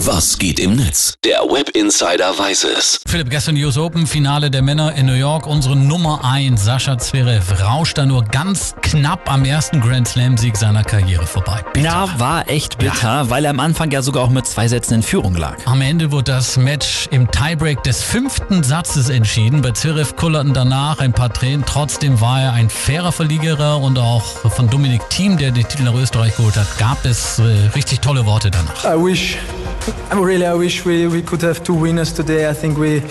Was geht im Netz? Der Web Insider weiß es. Philipp, gestern US Open Finale der Männer in New York. Unsere Nummer 1, Sascha Zverev, rauscht da nur ganz knapp am ersten Grand Slam Sieg seiner Karriere vorbei. Bitter. Ja, war echt bitter, ja. weil er am Anfang ja sogar auch mit zwei Sätzen in Führung lag. Am Ende wurde das Match im Tiebreak des fünften Satzes entschieden. Bei Zverev kullerten danach ein paar Tränen. Trotzdem war er ein fairer Verliegerer und auch von Dominik Thiem, der den Titel nach Österreich geholt hat, gab es äh, richtig tolle Worte danach. I wish I really, I wish we, we could have two winners today. I think we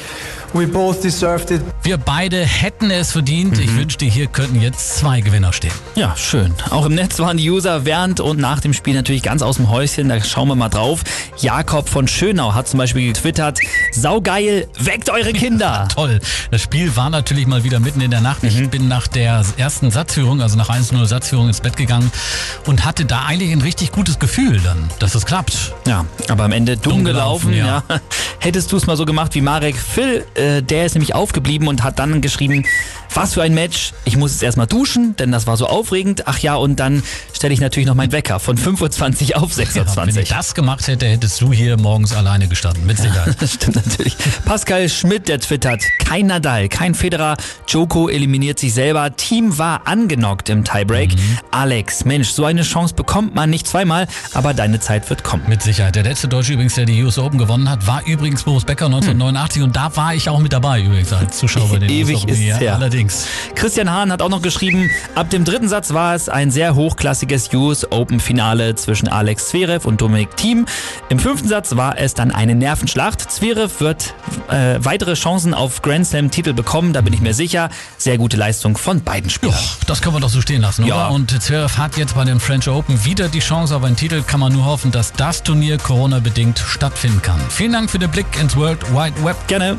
We both deserved it. Wir beide hätten es verdient. Mhm. Ich wünschte, hier könnten jetzt zwei Gewinner stehen. Ja, schön. Auch im Netz waren die User während und nach dem Spiel natürlich ganz aus dem Häuschen. Da schauen wir mal drauf. Jakob von Schönau hat zum Beispiel getwittert, saugeil, weckt eure Kinder. Toll. Das Spiel war natürlich mal wieder mitten in der Nacht. Ich mhm. bin nach der ersten Satzführung, also nach 1-0 Satzführung ins Bett gegangen und hatte da eigentlich ein richtig gutes Gefühl dann, dass es klappt. Ja, aber am Ende dumm, dumm gelaufen. gelaufen ja. ja. Hättest du es mal so gemacht wie Marek Phil, äh, äh, der ist nämlich aufgeblieben und hat dann geschrieben, was für ein Match. Ich muss jetzt erstmal duschen, denn das war so aufregend. Ach ja, und dann stelle ich natürlich noch meinen Wecker von 25 auf 26. Ja, wenn ich das gemacht hätte, hättest du hier morgens alleine gestanden, mit Sicherheit. das stimmt natürlich. Pascal Schmidt, der twittert, kein Nadal, kein Federer, Joko eliminiert sich selber, Team war angenockt im Tiebreak. Mhm. Alex, Mensch, so eine Chance bekommt man nicht zweimal, aber deine Zeit wird kommen. Mit Sicherheit. Der letzte Deutsche übrigens, der die US Open gewonnen hat, war übrigens Boris Becker 1989 hm. und da war ich auch mit dabei übrigens als Zuschauer bei den Ewig ist ja, her. Allerdings. Allerdings. Christian Hahn hat auch noch geschrieben, ab dem dritten Satz war es ein sehr hochklassiges US Open Finale zwischen Alex Zverev und Dominik Thiem. Im fünften Satz war es dann eine Nervenschlacht. Zverev wird äh, weitere Chancen auf Grand Slam Titel bekommen, da bin ich mir sicher. Sehr gute Leistung von beiden Spielern. Jo, das können wir doch so stehen lassen, oder? Ja. Und Zverev hat jetzt bei den French Open wieder die Chance auf einen Titel. Kann man nur hoffen, dass das Turnier Corona-bedingt stattfinden kann. Vielen Dank für den Blick ins World Wide Web. Gerne.